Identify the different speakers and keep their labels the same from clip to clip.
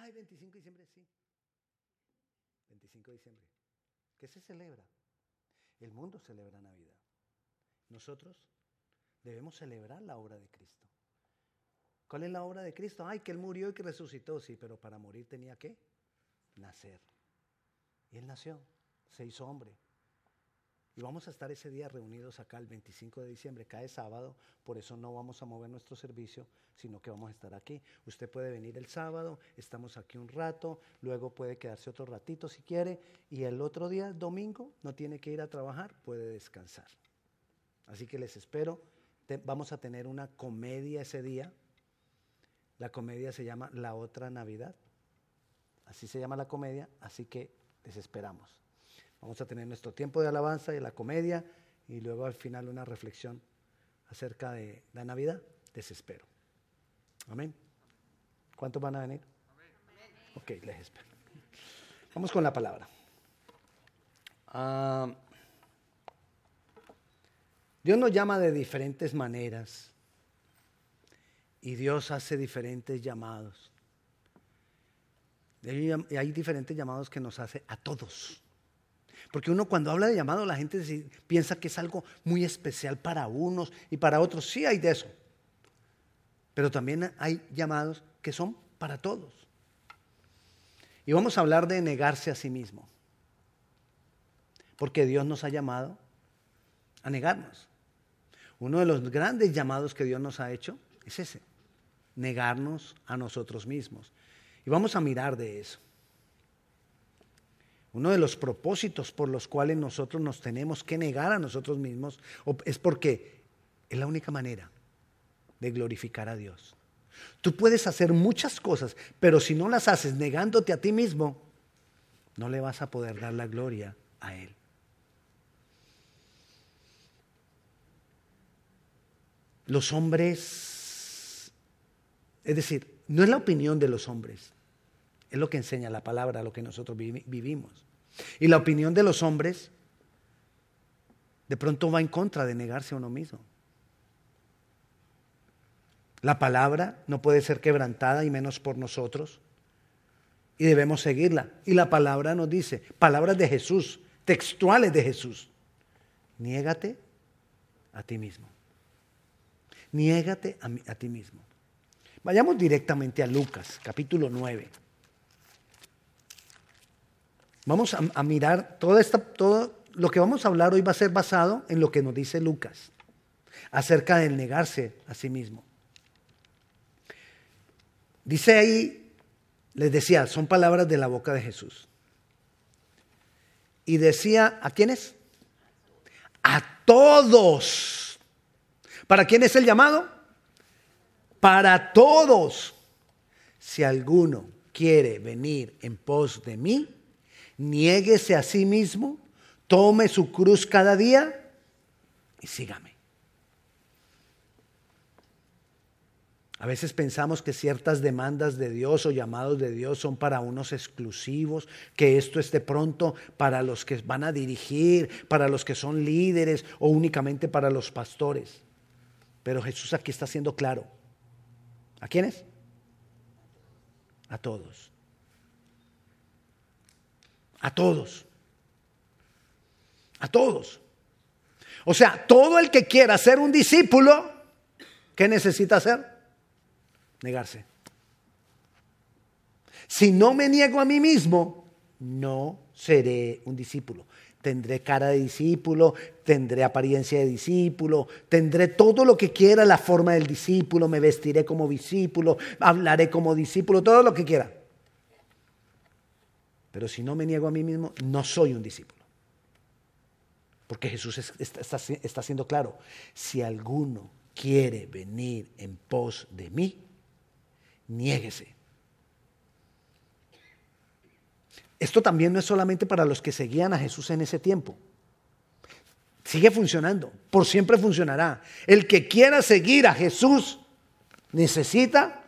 Speaker 1: Ay, 25 de diciembre, sí. 25 de diciembre. ¿Qué se celebra? El mundo celebra Navidad. Nosotros debemos celebrar la obra de Cristo. ¿Cuál es la obra de Cristo? Ay, que Él murió y que resucitó, sí, pero para morir tenía que nacer. Y Él nació, se hizo hombre. Y vamos a estar ese día reunidos acá el 25 de diciembre, cae sábado, por eso no vamos a mover nuestro servicio, sino que vamos a estar aquí. Usted puede venir el sábado, estamos aquí un rato, luego puede quedarse otro ratito si quiere, y el otro día, domingo, no tiene que ir a trabajar, puede descansar. Así que les espero. vamos a tener una comedia ese día. La comedia se llama La otra Navidad. Así se llama la comedia, así que les esperamos. Vamos a tener nuestro tiempo de alabanza y la comedia y luego al final una reflexión acerca de la Navidad. Desespero. Amén. ¿Cuántos van a venir? Ok, les espero. Vamos con la palabra. Ah, Dios nos llama de diferentes maneras y Dios hace diferentes llamados. Y hay diferentes llamados que nos hace a todos. Porque uno cuando habla de llamado, la gente piensa que es algo muy especial para unos y para otros. Sí hay de eso. Pero también hay llamados que son para todos. Y vamos a hablar de negarse a sí mismo. Porque Dios nos ha llamado a negarnos. Uno de los grandes llamados que Dios nos ha hecho es ese, negarnos a nosotros mismos. Y vamos a mirar de eso. Uno de los propósitos por los cuales nosotros nos tenemos que negar a nosotros mismos es porque es la única manera de glorificar a Dios. Tú puedes hacer muchas cosas, pero si no las haces negándote a ti mismo, no le vas a poder dar la gloria a Él. Los hombres, es decir, no es la opinión de los hombres, es lo que enseña la palabra, lo que nosotros vivimos. Y la opinión de los hombres de pronto va en contra de negarse a uno mismo. La palabra no puede ser quebrantada y menos por nosotros. Y debemos seguirla. Y la palabra nos dice, palabras de Jesús, textuales de Jesús. Niégate a ti mismo. Niégate a, ti mismo. Vayamos directamente a Lucas, capítulo 9. Vamos a, mirar toda esta, todo lo que vamos a hablar hoy va a ser basado en lo que nos dice Lucas acerca del negarse a sí mismo. Dice ahí, les decía, son palabras de la boca de Jesús. Y decía, ¿a quiénes? A todos. ¿Para quién es el llamado? Para todos. Si alguno quiere venir en pos de mí, niéguese a sí mismo, tome su cruz cada día y sígame. A veces pensamos que ciertas demandas de Dios o llamados de Dios son para unos exclusivos, que esto es de pronto para los que van a dirigir, para los que son líderes o únicamente para los pastores. Pero Jesús aquí está siendo claro. ¿A quiénes? A todos. A todos. A todos. O sea, todo el que quiera ser un discípulo, ¿qué necesita hacer? Negarse. Si no me niego a mí mismo, no seré un discípulo. Tendré cara de discípulo, tendré apariencia de discípulo, tendré todo lo que quiera la forma del discípulo, me vestiré como discípulo, hablaré como discípulo, todo lo que quiera. Pero si no me niego a mí mismo, no soy un discípulo. Porque Jesús está, siendo claro, si alguno quiere venir en pos de mí, niéguese. Esto también no es solamente para los que seguían a Jesús en ese tiempo. Sigue funcionando, por siempre funcionará. El que quiera seguir a Jesús necesita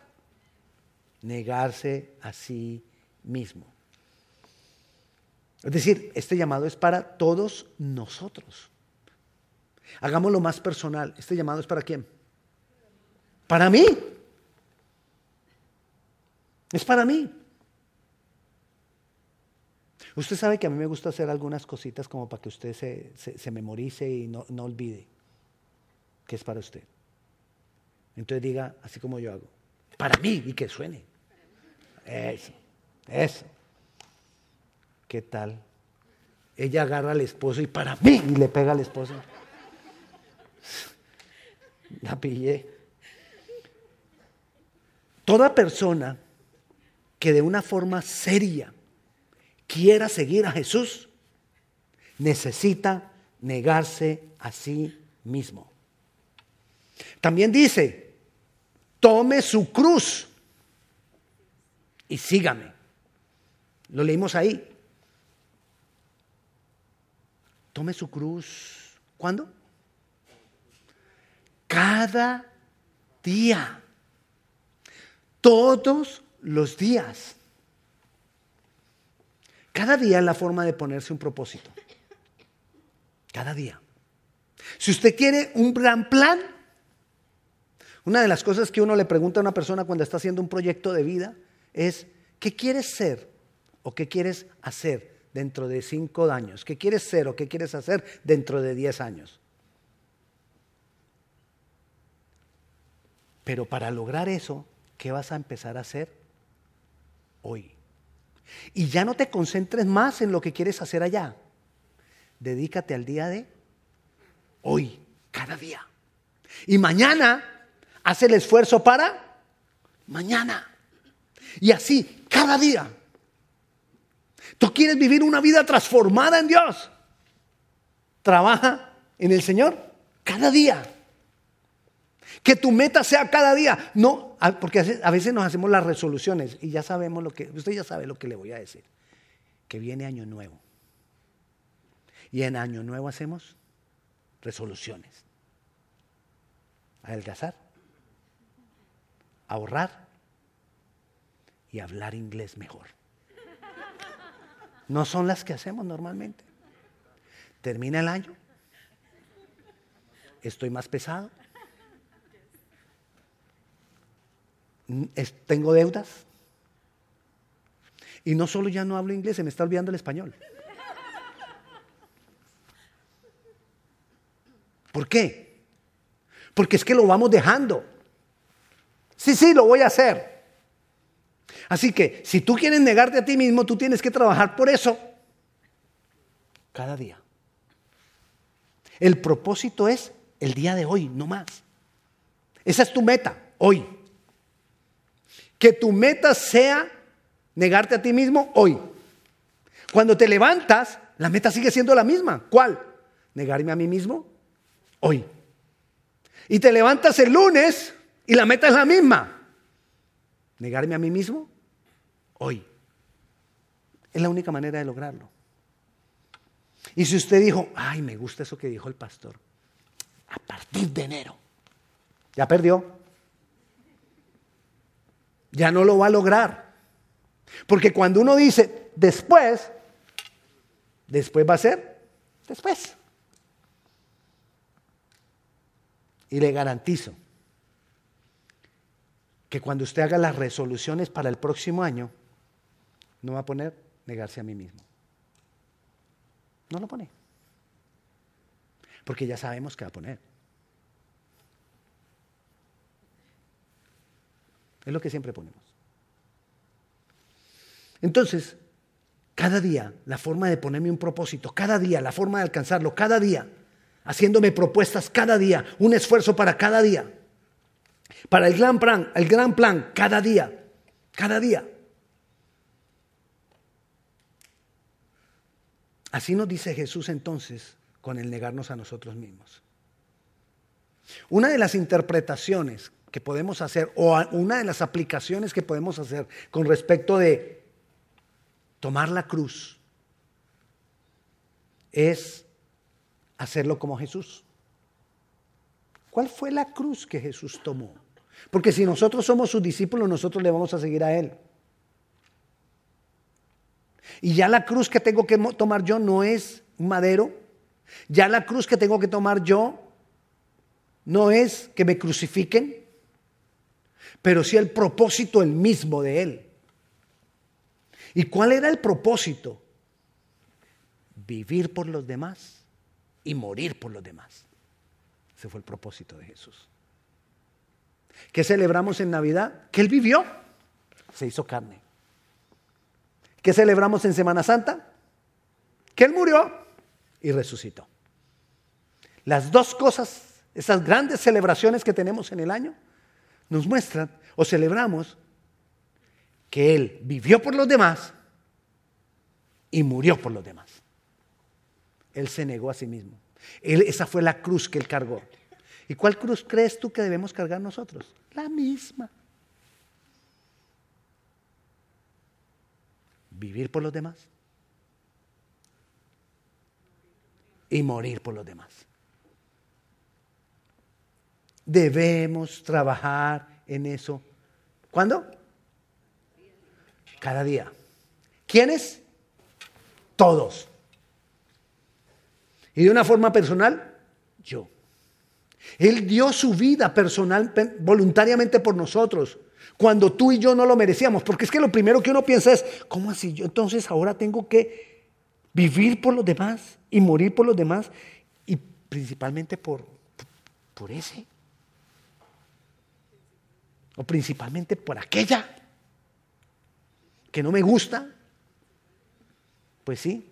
Speaker 1: negarse a sí mismo. Es decir, este llamado es para todos nosotros. Hagámoslo más personal. ¿Este llamado es para quién? Para mí. Es para mí. Usted sabe que a mí me gusta hacer algunas cositas como para que usted se, memorice y no, no olvide que es para usted. Entonces diga, así como yo hago, para mí y que suene. Eso, eso. ¿Qué tal? Ella agarra al esposo y para mí y le pega al esposo. La pillé. Toda persona que de una forma seria quiera seguir a Jesús, necesita negarse a sí mismo. También dice, tome su cruz y sígame. Lo leímos ahí. Tome su cruz. ¿Cuándo? Cada día. Todos los días. Cada día es la forma de ponerse un propósito. Cada día. Si usted quiere un gran plan, una de las cosas que uno le pregunta a una persona cuando está haciendo un proyecto de vida es, ¿qué quieres ser o qué quieres hacer dentro de cinco años? ¿Qué quieres ser o qué quieres hacer dentro de diez años? Pero para lograr eso, ¿qué vas a empezar a hacer hoy? Y ya no te concentres más en lo que quieres hacer allá. Dedícate al día de hoy, cada día. Y mañana haz el esfuerzo para mañana. Y así, cada día. Tú quieres vivir una vida transformada en Dios. Trabaja en el Señor cada día. Que tu meta sea cada día. No, porque a veces nos hacemos las resoluciones y ya sabemos lo que, usted ya sabe lo que le voy a decir. Que viene año nuevo. Y en año nuevo hacemos resoluciones. Adelgazar, ahorrar y hablar inglés mejor. No son las que hacemos normalmente. Termina el año, estoy más pesado, tengo deudas. Y no solo ya no hablo inglés, se me está olvidando el español. ¿Por qué? Porque es que lo vamos dejando. Sí, sí, lo voy a hacer. Así que si tú quieres negarte a ti mismo, tú tienes que trabajar por eso cada día. El propósito es el día de hoy, no más. Esa es tu meta, hoy. Que tu meta sea negarte a ti mismo hoy. Cuando te levantas, la meta sigue siendo la misma. ¿Cuál? Negarme a mí mismo hoy. Y te levantas el lunes y la meta es la misma. Negarme a mí mismo hoy. Es la única manera de lograrlo. Y si usted dijo, ay, me gusta eso que dijo el pastor, a partir de enero, ya perdió ya no lo va a lograr. Porque cuando uno dice después, después va a ser después. Y le garantizo que cuando usted haga las resoluciones para el próximo año, no va a poner negarse a mí mismo. No lo pone. Porque ya sabemos que va a poner. Es lo que siempre ponemos. Entonces, cada día, la forma de ponerme un propósito, cada día, la forma de alcanzarlo, cada día, haciéndome propuestas cada día, un esfuerzo para cada día, para el gran plan, el gran plan, cada día, cada día. Así nos dice Jesús entonces con el negarnos a nosotros mismos. Una de las interpretaciones que podemos hacer o una de las aplicaciones que podemos hacer con respecto de tomar la cruz es hacerlo como Jesús. ¿Cuál fue la cruz que Jesús tomó? Porque si nosotros somos sus discípulos, nosotros le vamos a seguir a Él. Y ya la cruz que tengo que tomar yo no es un madero. Ya la cruz que tengo que tomar yo no es que me crucifiquen pero sí el propósito el mismo de Él. ¿Y cuál era el propósito vivir por los demás y morir por los demás. Ese fue el propósito de Jesús. ¿Qué celebramos en Navidad? Que Él vivió, se hizo carne. ¿Qué celebramos en Semana Santa? Que Él murió y resucitó. Las dos cosas, esas grandes celebraciones que tenemos en el año, nos muestran o celebramos que Él vivió por los demás y murió por los demás. Él se negó a sí mismo. esa fue la cruz que Él cargó. ¿Y cuál cruz crees tú que debemos cargar nosotros? La misma. Vivir por los demás y morir por los demás. Debemos trabajar en eso. ¿Cuándo? Cada día. ¿Quiénes? Todos. Y de una forma personal, yo. Él dio su vida personal, voluntariamente por nosotros, cuando tú y yo no lo merecíamos. Porque es que lo primero que uno piensa es, ¿cómo así? Yo entonces ahora tengo que vivir por los demás y morir por los demás y principalmente por, por ese. O principalmente por aquella que no me gusta. Pues sí,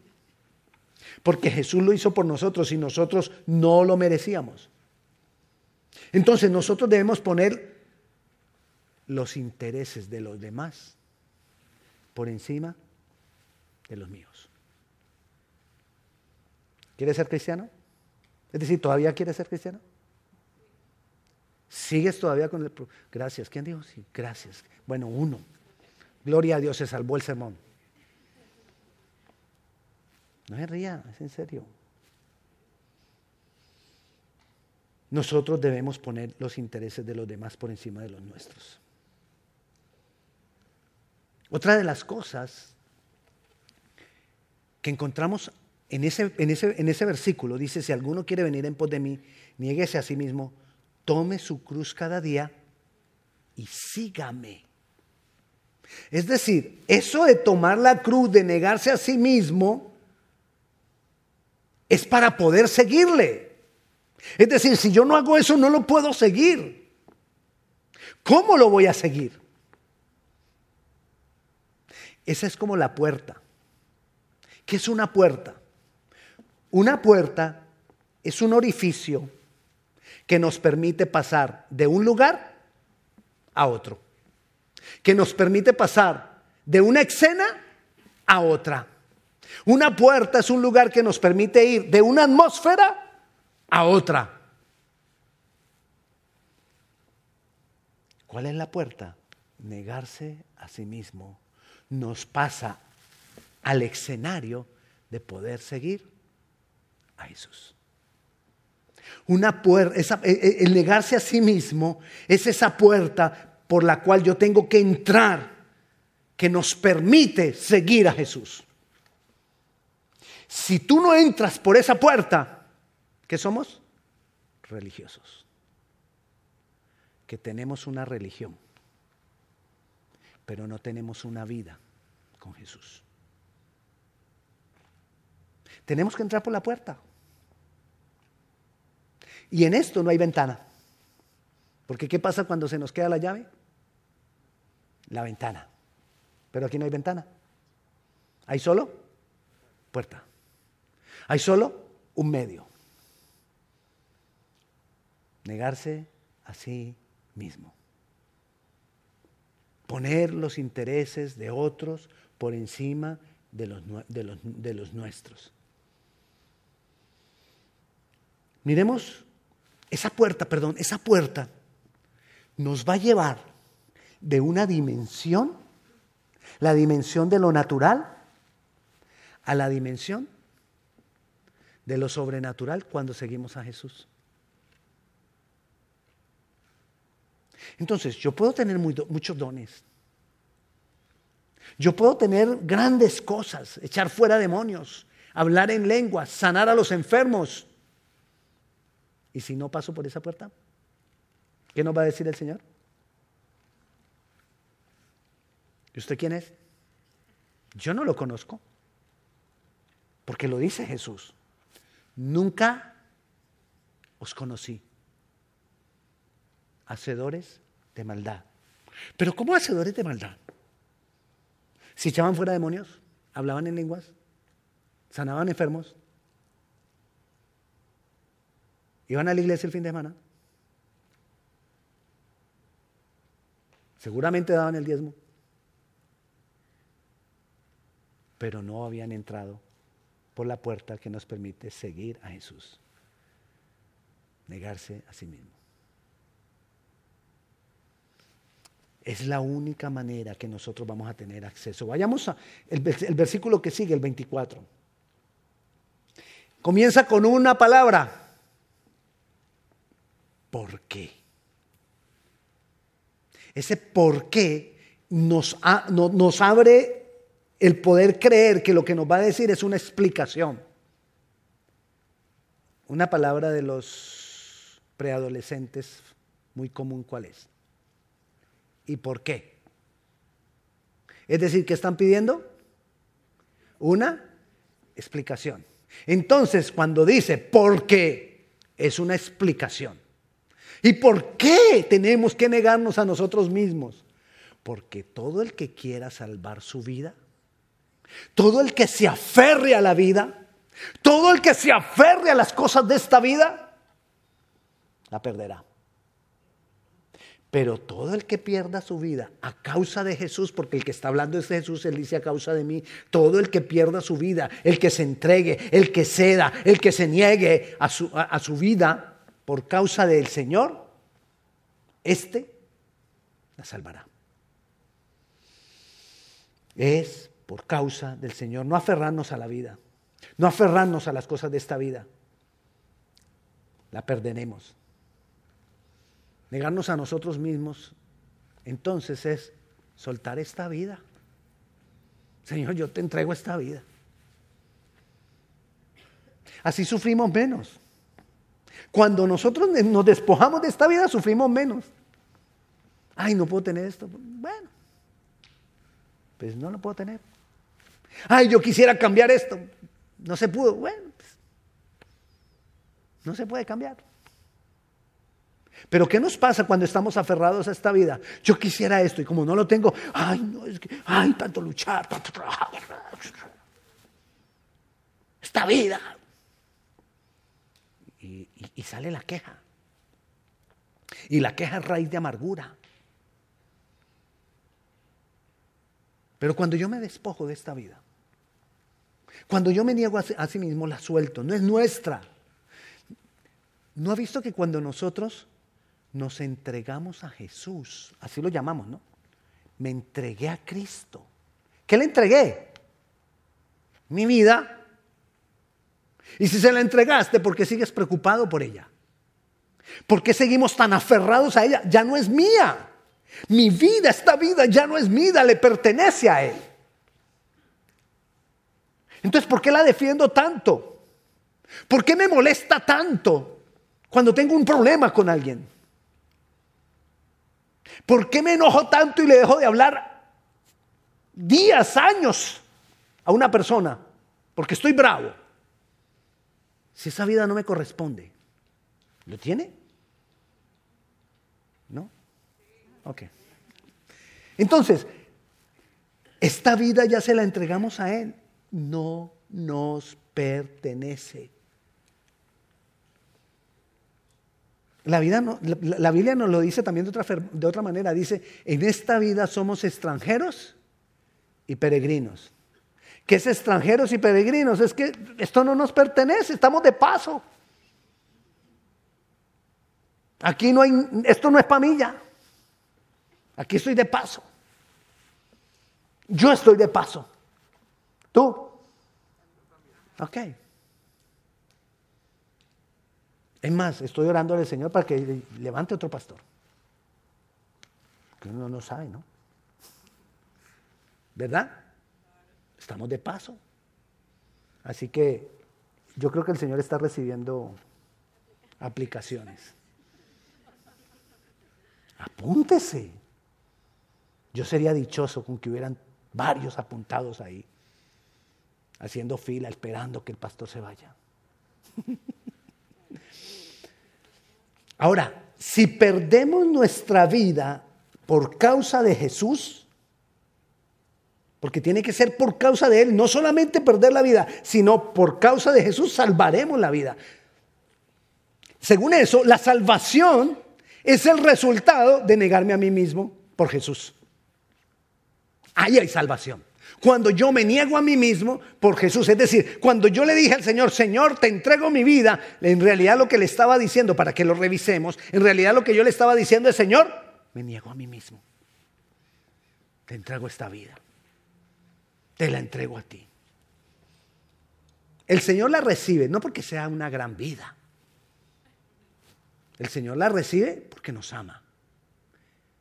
Speaker 1: porque Jesús lo hizo por nosotros y nosotros no lo merecíamos. Entonces nosotros debemos poner los intereses de los demás por encima de los míos. ¿Quieres ser cristiano? Es decir, ¿todavía quieres ser cristiano? ¿Sigues todavía con el... Gracias. ¿Quién dijo? Sí, gracias. Bueno, uno. Gloria a Dios, se salvó el sermón. No se ría, es en serio. Nosotros debemos poner los intereses de los demás por encima de los nuestros. Otra de las cosas que encontramos en ese, en ese, en ese versículo, dice, si alguno quiere venir en pos de mí, niéguese a sí mismo, tome su cruz cada día y sígame. Es decir, eso de tomar la cruz, de negarse a sí mismo, es para poder seguirle. Es decir, si yo no hago eso, no lo puedo seguir. ¿Cómo lo voy a seguir? Esa es como la puerta. ¿Qué es una puerta? Una puerta es un orificio que nos permite pasar de un lugar a otro. Que nos permite pasar de una escena a otra. Una puerta es un lugar que nos permite ir de una atmósfera a otra. ¿Cuál es la puerta? Negarse a sí mismo nos pasa al escenario de poder seguir a Jesús. Una puerta, e, e, el negarse a sí mismo es esa puerta por la cual yo tengo que entrar, que nos permite seguir a Jesús. Si tú no entras por esa puerta, ¿Qué somos? Religiosos. Que tenemos una religión, pero no tenemos una vida con Jesús. Tenemos que entrar por la puerta. Y en esto no hay ventana. Porque ¿qué pasa cuando se nos queda la llave? La ventana. Pero aquí no hay ventana. Hay solo puerta. Hay solo un medio negarse a sí mismo. Poner los intereses de otros por encima de los, de los, nuestros. Miremos esa puerta, perdón, esa puerta nos va a llevar de una dimensión, la dimensión de lo natural, a la dimensión de lo sobrenatural cuando seguimos a Jesús. Entonces, yo puedo tener muchos dones. Yo puedo tener grandes cosas, echar fuera demonios, hablar en lenguas, sanar a los enfermos. ¿Y si no paso por esa puerta? ¿Qué nos va a decir el Señor? ¿Y usted quién es? Yo no lo conozco. Porque lo dice Jesús. Nunca os conocí. Hacedores de maldad. Pero ¿cómo hacedores de maldad? Si echaban fuera demonios, hablaban en lenguas, sanaban enfermos, iban a la iglesia el fin de semana, seguramente daban el diezmo, pero no habían entrado por la puerta que nos permite seguir a Jesús, negarse a sí mismo. Es la única manera que nosotros vamos a tener acceso. Vayamos al versículo que sigue, el 24. Comienza con una palabra. ¿Por qué? Ese por qué nos, nos abre el poder creer que lo que nos va a decir es una explicación. Una palabra de los preadolescentes muy común, ¿cuál es? ¿Y por qué? Es decir, ¿qué están pidiendo? Una explicación. Entonces, cuando dice por qué, es una explicación. ¿Y por qué tenemos que negarnos a nosotros mismos? Porque todo el que quiera salvar su vida, todo el que se aferre a la vida, todo el que se aferre a las cosas de esta vida, la perderá. Pero todo el que pierda su vida a causa de Jesús, porque el que está hablando es Jesús, él dice a causa de mí, todo el que pierda su vida, el que se entregue, el que ceda, el que se niegue a su, a, su vida por causa del Señor, este la salvará. Es por causa del Señor, no aferrarnos a la vida, no aferrarnos a las cosas de esta vida. La perderemos. Negarnos a nosotros mismos, entonces es soltar esta vida. Señor, yo te entrego esta vida. Así sufrimos menos. Cuando nosotros nos despojamos de esta vida, sufrimos menos. Ay, no puedo tener esto. Bueno, pues no lo puedo tener. Ay, yo quisiera cambiar esto. No se pudo. Bueno, pues, no se puede cambiar. Pero ¿qué nos pasa cuando estamos aferrados a esta vida? Yo quisiera esto y como no lo tengo, ay, no, es que, ay, tanto luchar, tanto trabajar. Esta vida. Y, y sale la queja. Y la queja es raíz de amargura. Pero cuando yo me despojo de esta vida, cuando yo me niego a sí mismo, la suelto, no es nuestra. ¿No ha visto que cuando nosotros nos entregamos a Jesús, así lo llamamos, ¿no? Me entregué a Cristo. ¿Qué le entregué? Mi vida. Y si se la entregaste, ¿por qué sigues preocupado por ella? ¿Por qué seguimos tan aferrados a ella? Ya no es mía. Mi vida, esta vida ya no es mía, le pertenece a Él. Entonces, ¿por qué la defiendo tanto? ¿Por qué me molesta tanto cuando tengo un problema con alguien? ¿Por qué me enojo tanto y le dejo de hablar días, años a una persona? Porque estoy bravo. Si esa vida no me corresponde, ¿lo tiene? ¿No? Ok. Entonces, esta vida ya se la entregamos a Él. No nos pertenece. La, vida la, Biblia nos lo dice también de otra, de otra manera. Dice, en esta vida somos extranjeros y peregrinos. ¿Qué es extranjeros y peregrinos? Es que esto no nos pertenece, estamos de paso. Aquí no hay, esto no es para mí ya. Aquí estoy de paso. Yo estoy de paso. ¿Tú? Ok. Es más, estoy orando al Señor para que levante otro pastor. Que uno no sabe, ¿no? ¿Verdad? Estamos de paso. Así que yo creo que el Señor está recibiendo aplicaciones. Apúntese. Yo sería dichoso con que hubieran varios apuntados ahí. haciendo fila, esperando que el pastor se vaya. Ahora, si perdemos nuestra vida por causa de Jesús, porque tiene que ser por causa de Él, no solamente perder la vida, sino por causa de Jesús salvaremos la vida. Según eso, la salvación es el resultado de negarme a mí mismo por Jesús. Ahí hay salvación. Cuando yo me niego a mí mismo por Jesús, es decir, cuando yo le dije al Señor, Señor, te entrego mi vida, en realidad lo que le estaba diciendo, para que lo revisemos, en realidad lo que yo le estaba diciendo es, Señor, me niego a mí mismo. Te entrego esta vida te la entrego a ti. El Señor la recibe no porque sea una gran vida. El Señor la recibe porque nos ama.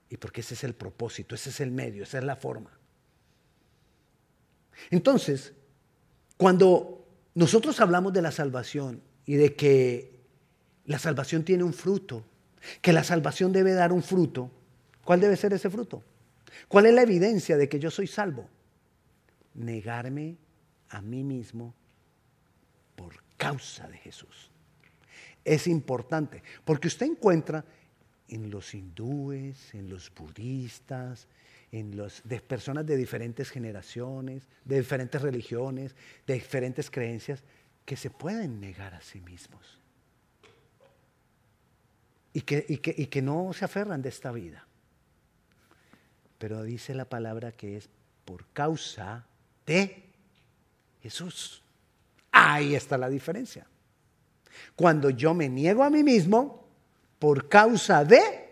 Speaker 1: Y porque ese es el propósito, ese es el medio, esa es la forma. Entonces, cuando nosotros hablamos de la salvación y de que la salvación tiene un fruto, que la salvación debe dar un fruto, ¿cuál debe ser ese fruto? ¿Cuál es la evidencia de que yo soy salvo? negarme a mí mismo por causa de Jesús. Es importante, porque usted encuentra en los hindúes, en los budistas, en los de personas de diferentes generaciones, de diferentes religiones, de diferentes creencias, que se pueden negar a sí mismos. Y que, y que, y que no se aferran de esta vida. Pero dice la palabra que es por causa de Jesús. Ahí está la diferencia. Cuando yo me niego a mí mismo por causa de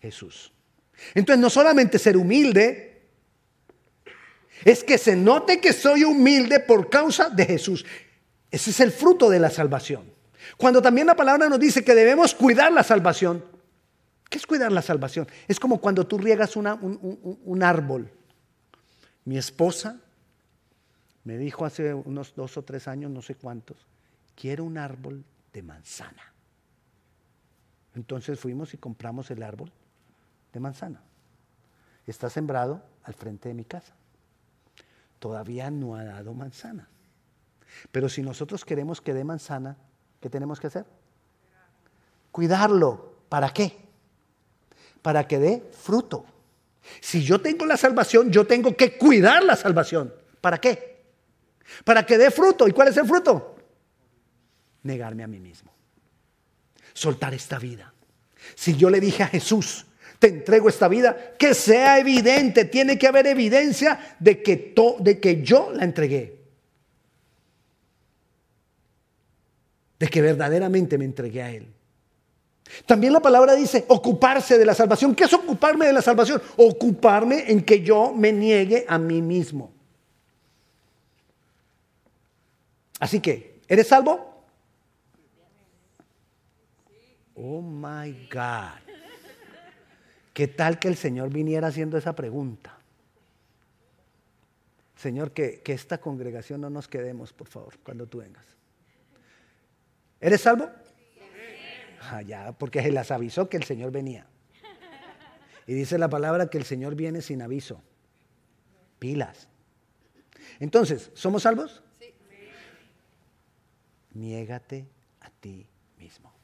Speaker 1: Jesús. Entonces no solamente ser humilde, es que se note que soy humilde por causa de Jesús. Ese es el fruto de la salvación. Cuando también la palabra nos dice que debemos cuidar la salvación. ¿Qué es cuidar la salvación? Es como cuando tú riegas un, un árbol. Mi esposa me dijo hace unos dos o tres años, no sé cuántos, quiero un árbol de manzana. Entonces fuimos y compramos el árbol manzana. Está sembrado al frente de mi casa. Todavía no ha dado manzana. Pero si nosotros queremos que dé manzana, ¿qué tenemos que hacer? Cuidarlo. ¿Para qué? Para que dé fruto. Si yo tengo la salvación, yo tengo que cuidar la salvación. ¿Para qué? Para que dé fruto. ¿Y cuál es el fruto? Negarme a mí mismo. Soltar esta vida. Si yo le dije a Jesús, te entrego esta vida, que sea evidente, tiene que haber evidencia de que, de que yo la entregué. De que verdaderamente me entregué a Él. También la palabra dice ocuparse de la salvación. ¿Qué es ocuparme de la salvación? Ocuparme en que yo me niegue a mí mismo. Así que, ¿eres salvo? Oh my God. ¿Qué tal que el Señor viniera haciendo esa pregunta? Señor, que, que esta congregación no nos quedemos, por favor, cuando tú vengas. ¿Eres salvo? Ah, porque se las avisó que el Señor venía. Y dice la palabra que el Señor viene sin aviso. Pilas. Entonces, ¿somos salvos? Sí. Niégate a ti mismo.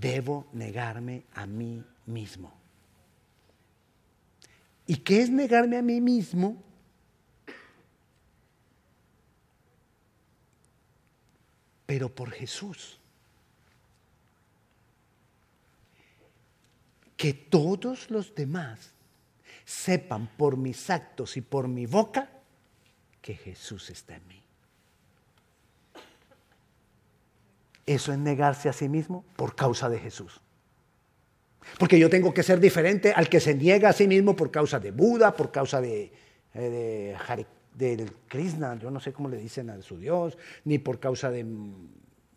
Speaker 1: Debo negarme a mí mismo. ¿Y qué es negarme a mí mismo? Pero por Jesús. que todos los demás sepan por mis actos y por mi boca que Jesús está en mí. Eso es negarse a sí mismo por causa de Jesús. Porque yo tengo que ser diferente al que se niega a sí mismo por causa de Buda, por causa de, eh, Krishna, yo no sé cómo le dicen a su Dios, ni por causa de,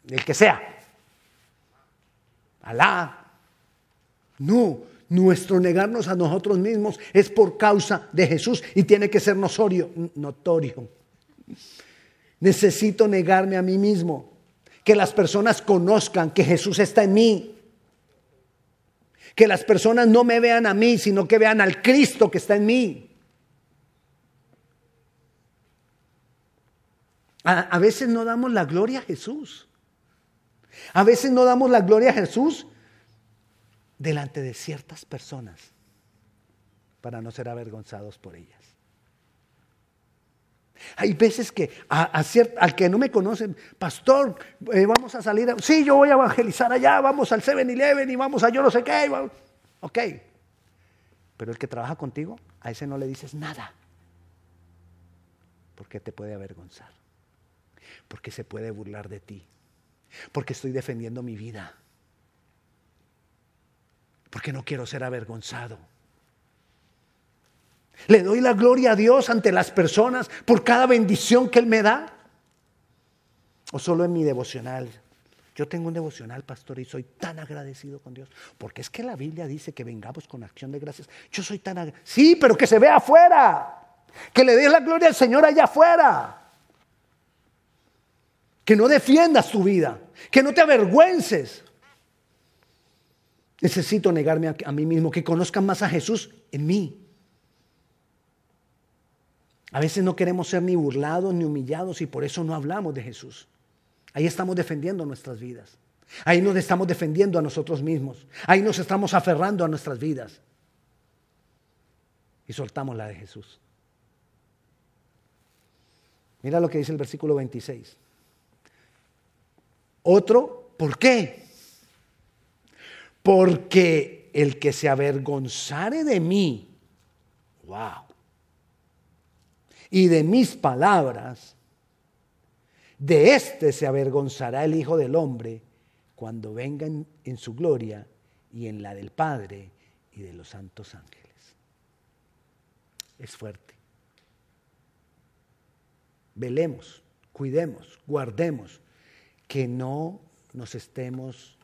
Speaker 1: del que sea. Alá, no, nuestro negarnos a nosotros mismos es por causa de Jesús y tiene que ser notorio. Necesito negarme a mí mismo, que las personas conozcan que Jesús está en mí, que las personas no me vean a mí, sino que vean al Cristo que está en mí. A, veces no damos la gloria a Jesús. A veces no damos la gloria a Jesús delante de ciertas personas para no ser avergonzados por ellas. Hay veces que al que no me conocen, pastor, eh, vamos a salir, sí, yo voy a evangelizar allá, vamos al 7-Eleven y vamos a yo no sé qué. Ok, pero el que trabaja contigo, a ese no le dices nada, porque te puede avergonzar, porque se puede burlar de ti, porque estoy defendiendo mi vida, porque no quiero ser avergonzado. Le doy la gloria a Dios ante las personas por cada bendición que Él me da. O solo en mi devocional. Yo tengo un devocional, pastor, y soy tan agradecido con Dios. Porque es que la Biblia dice que vengamos con acción de gracias. Yo soy tan agradecido. Sí, pero que se vea afuera. Que le des la gloria al Señor allá afuera. Que no defiendas tu vida. Que no te avergüences. Necesito negarme a, mí mismo. Que conozcan más a Jesús en mí. A veces no queremos ser ni burlados ni humillados y por eso no hablamos de Jesús. Ahí estamos defendiendo nuestras vidas. Ahí nos estamos defendiendo a nosotros mismos. Ahí nos estamos aferrando a nuestras vidas. Y soltamos la de Jesús. Mira lo que dice el versículo 26. Otro, ¿por qué? Porque el que se avergonzare de mí, wow, y de mis palabras, de éste se avergonzará el Hijo del Hombre cuando venga en, su gloria y en la del Padre y de los santos ángeles. Es fuerte. Velemos, cuidemos, guardemos, que no nos estemos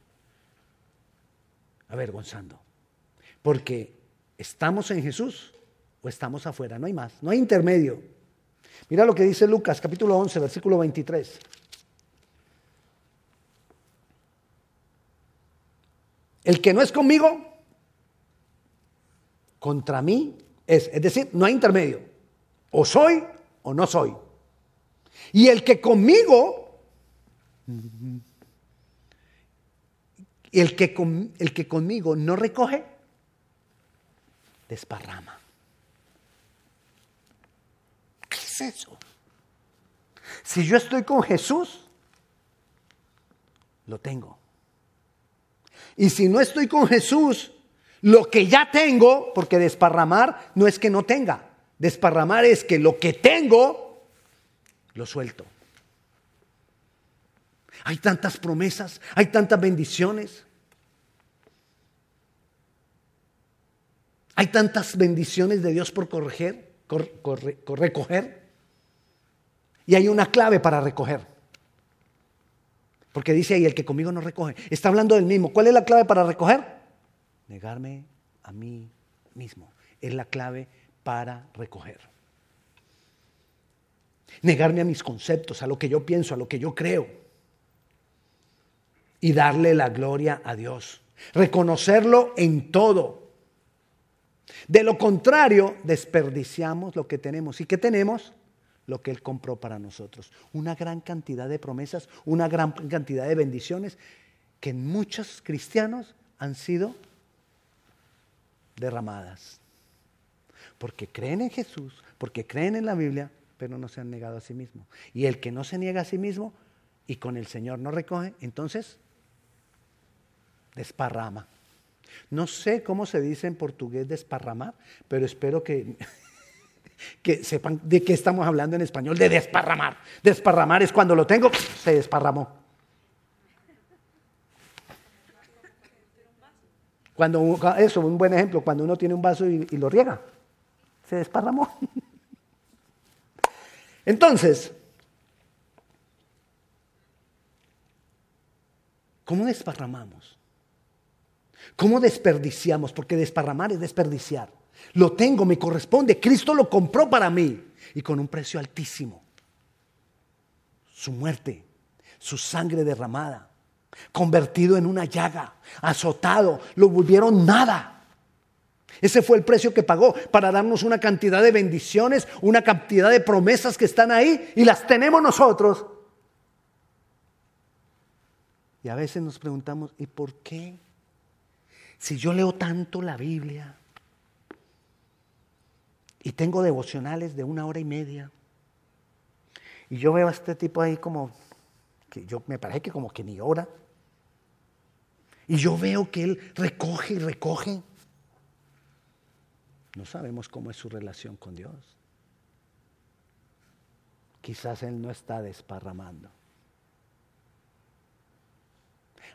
Speaker 1: avergonzando. Porque estamos en Jesús o estamos afuera, no hay más, no hay intermedio. Mira lo que dice Lucas capítulo 11, versículo 23. El que no es conmigo, contra mí es. Es decir, no hay intermedio. O soy o no soy. Y el que conmigo, el que, el que conmigo no recoge, desparrama. Eso? Si yo estoy con Jesús, lo tengo. Y si no estoy con Jesús, lo que ya tengo, porque desparramar no es que no tenga, desparramar es que lo que tengo, lo suelto. Hay tantas promesas, hay tantas bendiciones. Hay tantas bendiciones de Dios por corregir, recoger. Y hay una clave para recoger. Porque dice ahí, el que conmigo no recoge. Está hablando del mismo. ¿Cuál es la clave para recoger? Negarme a mí mismo. Es la clave para recoger. Negarme a mis conceptos, a lo que yo pienso, a lo que yo creo. Y darle la gloria a Dios. Reconocerlo en todo. De lo contrario, desperdiciamos lo que tenemos. ¿Y qué tenemos? Lo que Él compró para nosotros. Una gran cantidad de promesas, una gran cantidad de bendiciones que muchos cristianos han sido derramadas. Porque creen en Jesús, porque creen en la Biblia, pero no se han negado a sí mismo. Y el que no se niega a sí mismo y con el Señor no recoge, entonces desparrama. No sé cómo se dice en portugués desparramar, pero espero que que sepan de qué estamos hablando en español, de desparramar. Desparramar es cuando lo tengo, se desparramó. Cuando, eso, un buen ejemplo, cuando uno tiene un vaso y, y lo riega, se desparramó. Entonces, ¿cómo desparramamos? ¿Cómo desperdiciamos? Porque desparramar es desperdiciar. Lo tengo, me corresponde. Cristo lo compró para mí y con un precio altísimo. Su muerte, su sangre derramada, convertido en una llaga, azotado, lo volvieron nada. Ese fue el precio que pagó para darnos una cantidad de bendiciones, una cantidad de promesas que están ahí y las tenemos nosotros. Y a veces nos preguntamos, ¿y por qué? Si yo leo tanto la Biblia y tengo devocionales de una hora y media, y yo veo a este tipo ahí como, que yo me parece que como que ni ora, y yo veo que él recoge y recoge, no sabemos cómo es su relación con Dios. Quizás Él no está desparramando.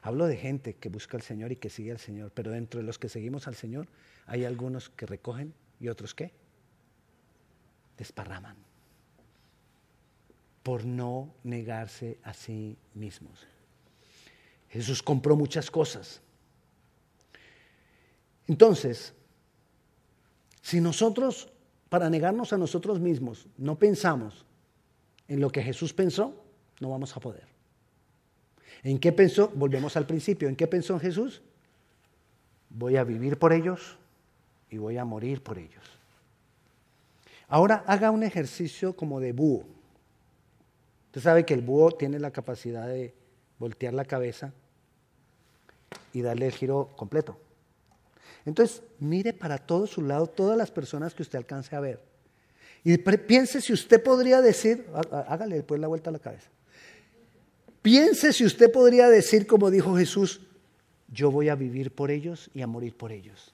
Speaker 1: Hablo de gente que busca al Señor y que sigue al Señor, pero dentro de los que seguimos al Señor hay algunos que recogen y otros que desparraman por no negarse a sí mismos. Jesús compró muchas cosas. Entonces, si nosotros, para negarnos a nosotros mismos, no pensamos en lo que Jesús pensó, no vamos a poder. ¿En qué pensó? Volvemos al principio. ¿En qué pensó Jesús? Voy a vivir por ellos y voy a morir por ellos. Ahora haga un ejercicio como de búho. Usted sabe que el búho tiene la capacidad de voltear la cabeza y darle el giro completo. Entonces, mire para todo su lado todas las personas que usted alcance a ver. Y piense si usted podría decir, hágale después la vuelta a la cabeza. Piense si usted podría decir, como dijo Jesús, yo voy a vivir por ellos y a morir por ellos.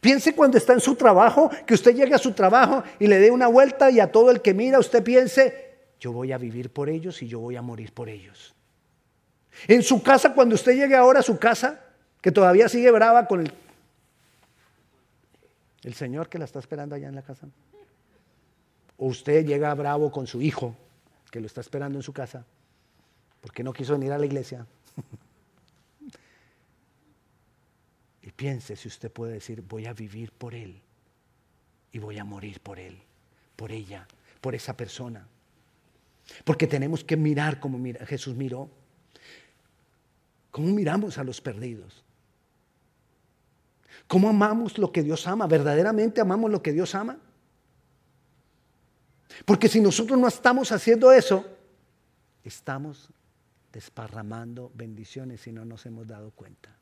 Speaker 1: Piense cuando está en su trabajo, que usted llegue a su trabajo y le dé una vuelta y a todo el que mira usted piense, yo voy a vivir por ellos y yo voy a morir por ellos. En su casa, cuando usted llegue ahora a su casa, que todavía sigue brava con el el Señor que la está esperando allá en la casa. O usted llega bravo con su hijo que lo está esperando en su casa porque no quiso venir a la iglesia. y piense si usted puede decir, voy a vivir por él y voy a morir por él, por ella, por esa persona. Porque tenemos que mirar como Jesús miró. ¿Cómo miramos a los perdidos? ¿Cómo amamos lo que Dios ama? ¿Verdaderamente amamos lo que Dios ama? Porque si nosotros no estamos haciendo eso, estamos desparramando bendiciones y no nos hemos dado cuenta.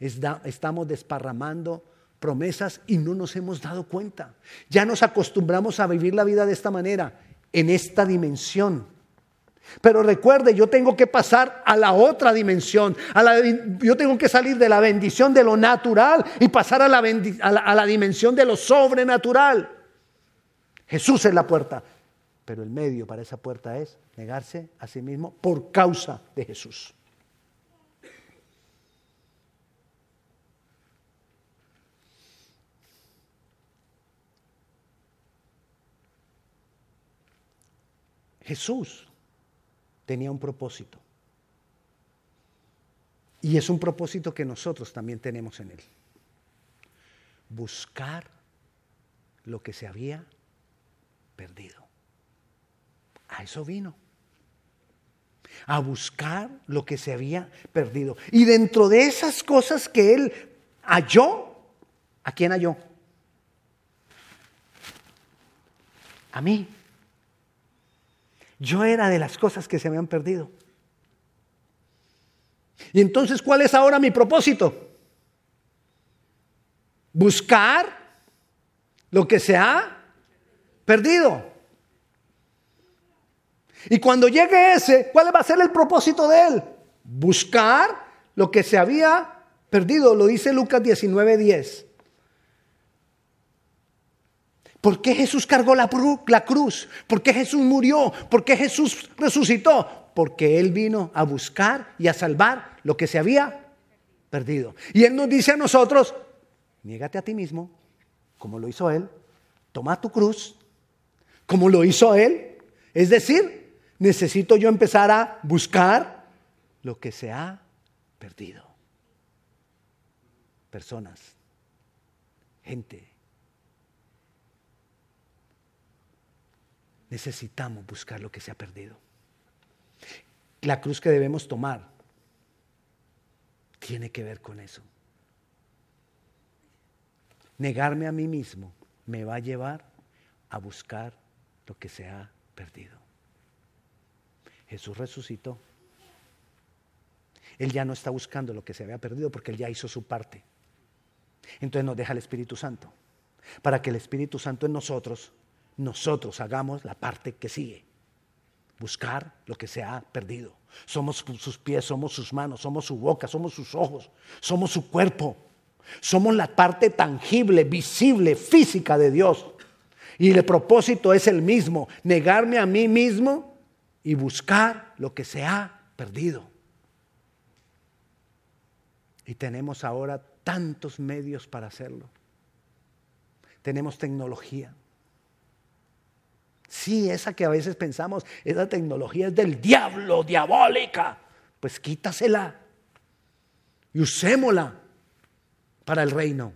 Speaker 1: Estamos desparramando promesas y no nos hemos dado cuenta. Ya nos acostumbramos a vivir la vida de esta manera, en esta dimensión. Pero recuerde, yo tengo que pasar a la otra dimensión. yo tengo que salir de la bendición de lo natural y pasar a la, a la dimensión de lo sobrenatural. Jesús es la puerta. Pero el medio para esa puerta es negarse a sí mismo por causa de Jesús. Jesús tenía un propósito. Y es un propósito que nosotros también tenemos en Él. Buscar lo que se había perdido. A eso vino. A buscar lo que se había perdido. Y dentro de esas cosas que Él halló, ¿a quién halló? A mí. Yo era de las cosas que se habían perdido. Y entonces, ¿cuál es ahora mi propósito? Buscar lo que se ha perdido. Y cuando llegue ese, ¿cuál va a ser el propósito de él? Buscar lo que se había perdido. Lo dice Lucas 19:10. ¿Por qué Jesús cargó la, cruz? ¿Por qué Jesús murió? ¿Por qué Jesús resucitó? Porque Él vino a buscar y a salvar lo que se había perdido. Y Él nos dice a nosotros, niégate a ti mismo, como lo hizo Él, toma tu cruz, como lo hizo Él. Es decir, necesito yo empezar a buscar lo que se ha perdido. Personas, gente, necesitamos buscar lo que se ha perdido. La cruz que debemos tomar tiene que ver con eso. negarme a mí mismo me va a llevar a buscar lo que se ha perdido. Jesús resucitó. Él ya no está buscando lo que se había perdido porque Él ya hizo su parte. Entonces nos deja el Espíritu Santo. Para que el Espíritu Santo en nosotros, nosotros hagamos la parte que sigue. Buscar lo que se ha perdido. Somos sus pies, somos sus manos, somos su boca, somos sus ojos, somos su cuerpo. Somos la parte tangible, visible, física de Dios. Y el propósito es el mismo, negarme a mí mismo y buscar lo que se ha perdido. Y tenemos ahora tantos medios para hacerlo. Tenemos tecnología. Sí, esa que a veces pensamos, esa tecnología es del diablo, diabólica. Pues quítasela y usémosla para el reino.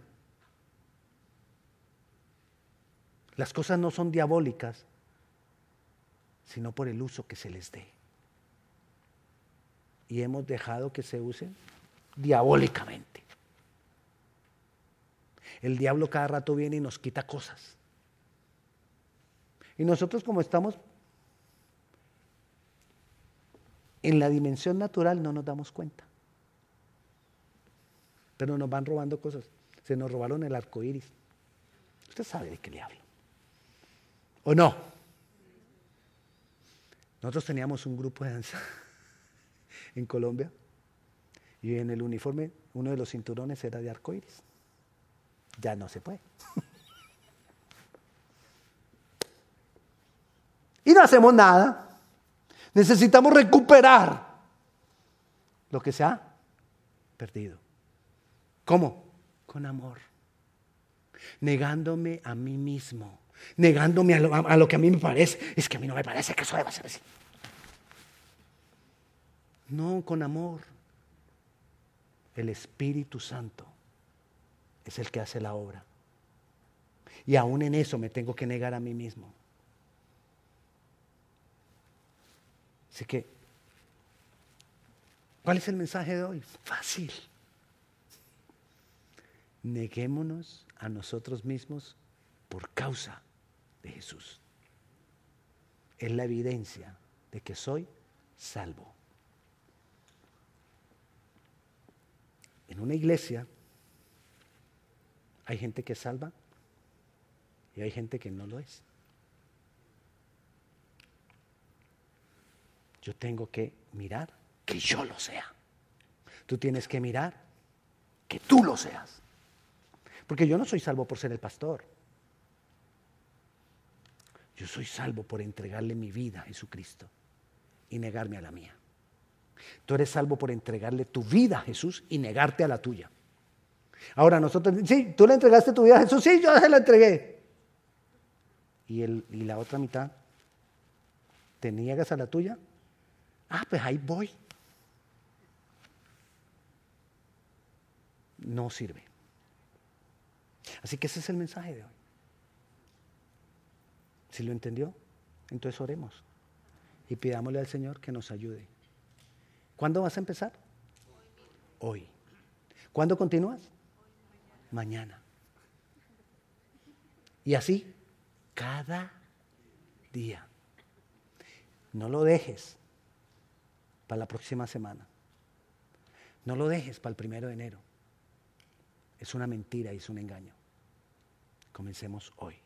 Speaker 1: Las cosas no son diabólicas, sino por el uso que se les dé. Y hemos dejado que se usen diabólicamente. El diablo cada rato viene y nos quita cosas. Y nosotros como estamos en la dimensión natural no nos damos cuenta. Pero nos van robando cosas. Se nos robaron el arco iris. Usted sabe de qué le hablo. ¿O no? Nosotros teníamos un grupo de danza en Colombia y en el uniforme uno de los cinturones era de arco iris. Ya no se puede. No hacemos nada. Necesitamos recuperar lo que se ha perdido. ¿Cómo? Con amor. Negándome a mí mismo negándome a lo, que a mí me parece. Es que a mí no me parece que eso deba ser así. No, con amor. El Espíritu Santo es el que hace la obra. Y aún en eso me tengo que negar a mí mismo. Así que, ¿cuál es el mensaje de hoy? Fácil. Neguémonos a nosotros mismos por causa de Jesús. Es la evidencia de que soy salvo. En una iglesia hay gente que salva y hay gente que no lo es. Yo tengo que mirar que yo lo sea. Tú tienes que mirar que tú lo seas. Porque yo no soy salvo por ser el pastor. Yo soy salvo por entregarle mi vida a Jesucristo y negarme a la mía. Tú eres salvo por entregarle tu vida a Jesús y negarte a la tuya. Ahora nosotros, sí, tú le entregaste tu vida a Jesús, sí, yo se la entregué. ¿Y, el, y la otra mitad? ¿Te niegas a la tuya? Ah, pues ahí voy. No sirve. Así que ese es el mensaje de hoy. Si lo entendió, entonces oremos y pidámosle al Señor que nos ayude. ¿Cuándo vas a empezar? Hoy. ¿Cuándo continúas? Mañana. Y así, cada día. No lo dejes para la próxima semana. No lo dejes para el primero de enero. Es una mentira y es un engaño. Comencemos hoy.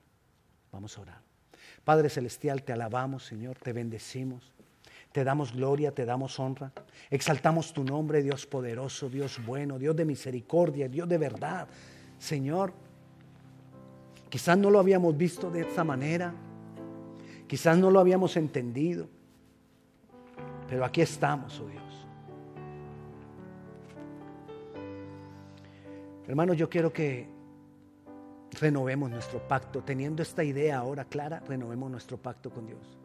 Speaker 1: Vamos a orar. Padre Celestial, te alabamos, Señor, te bendecimos. Te damos gloria, te damos honra. Exaltamos tu nombre, Dios poderoso, Dios bueno, Dios de misericordia, Dios de verdad. Señor, quizás no lo habíamos visto de esta manera, quizás no lo habíamos entendido, pero aquí estamos, oh Dios. Hermanos, yo quiero que renovemos nuestro pacto. Teniendo esta idea ahora clara, renovemos nuestro pacto con Dios.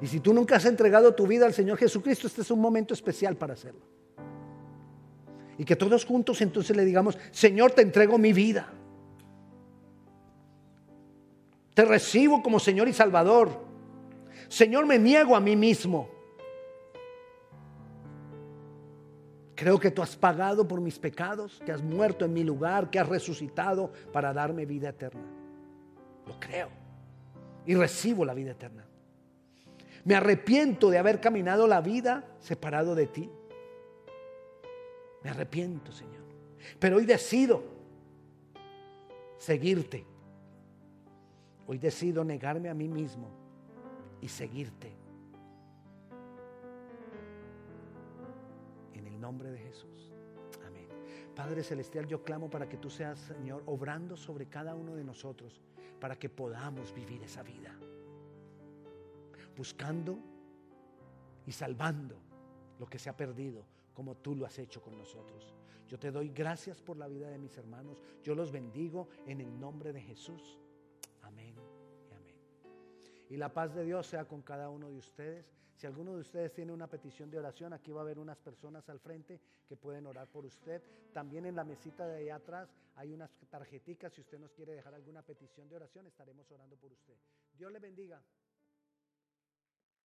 Speaker 1: Y si tú nunca has entregado tu vida al Señor Jesucristo, este es un momento especial para hacerlo. Y que todos juntos entonces le digamos, Señor, te entrego mi vida. Te recibo como Señor y Salvador. Señor, me niego a mí mismo. Creo que tú has pagado por mis pecados, que has muerto en mi lugar, que has resucitado para darme vida eterna. Lo creo. Y recibo la vida eterna. Me arrepiento de haber caminado la vida separado de ti. Me arrepiento, Señor. Pero hoy decido seguirte. Hoy decido negarme a mí mismo y seguirte. Nombre de Jesús. Amén. Padre Celestial, yo clamo para que tú seas, Señor, obrando sobre cada uno de nosotros, para que podamos vivir esa vida. Buscando y salvando lo que se ha perdido, como tú lo has hecho con nosotros. Yo te doy gracias por la vida de mis hermanos. Yo los bendigo en el nombre de Jesús. Amén y amén. Y la paz de Dios sea con cada uno de ustedes. Si alguno de ustedes tiene una petición de oración, aquí va a haber unas personas al frente que pueden orar por usted. También en la mesita de allá atrás hay unas tarjeticas. Si usted nos quiere dejar alguna petición de oración, estaremos orando por usted. Dios le bendiga.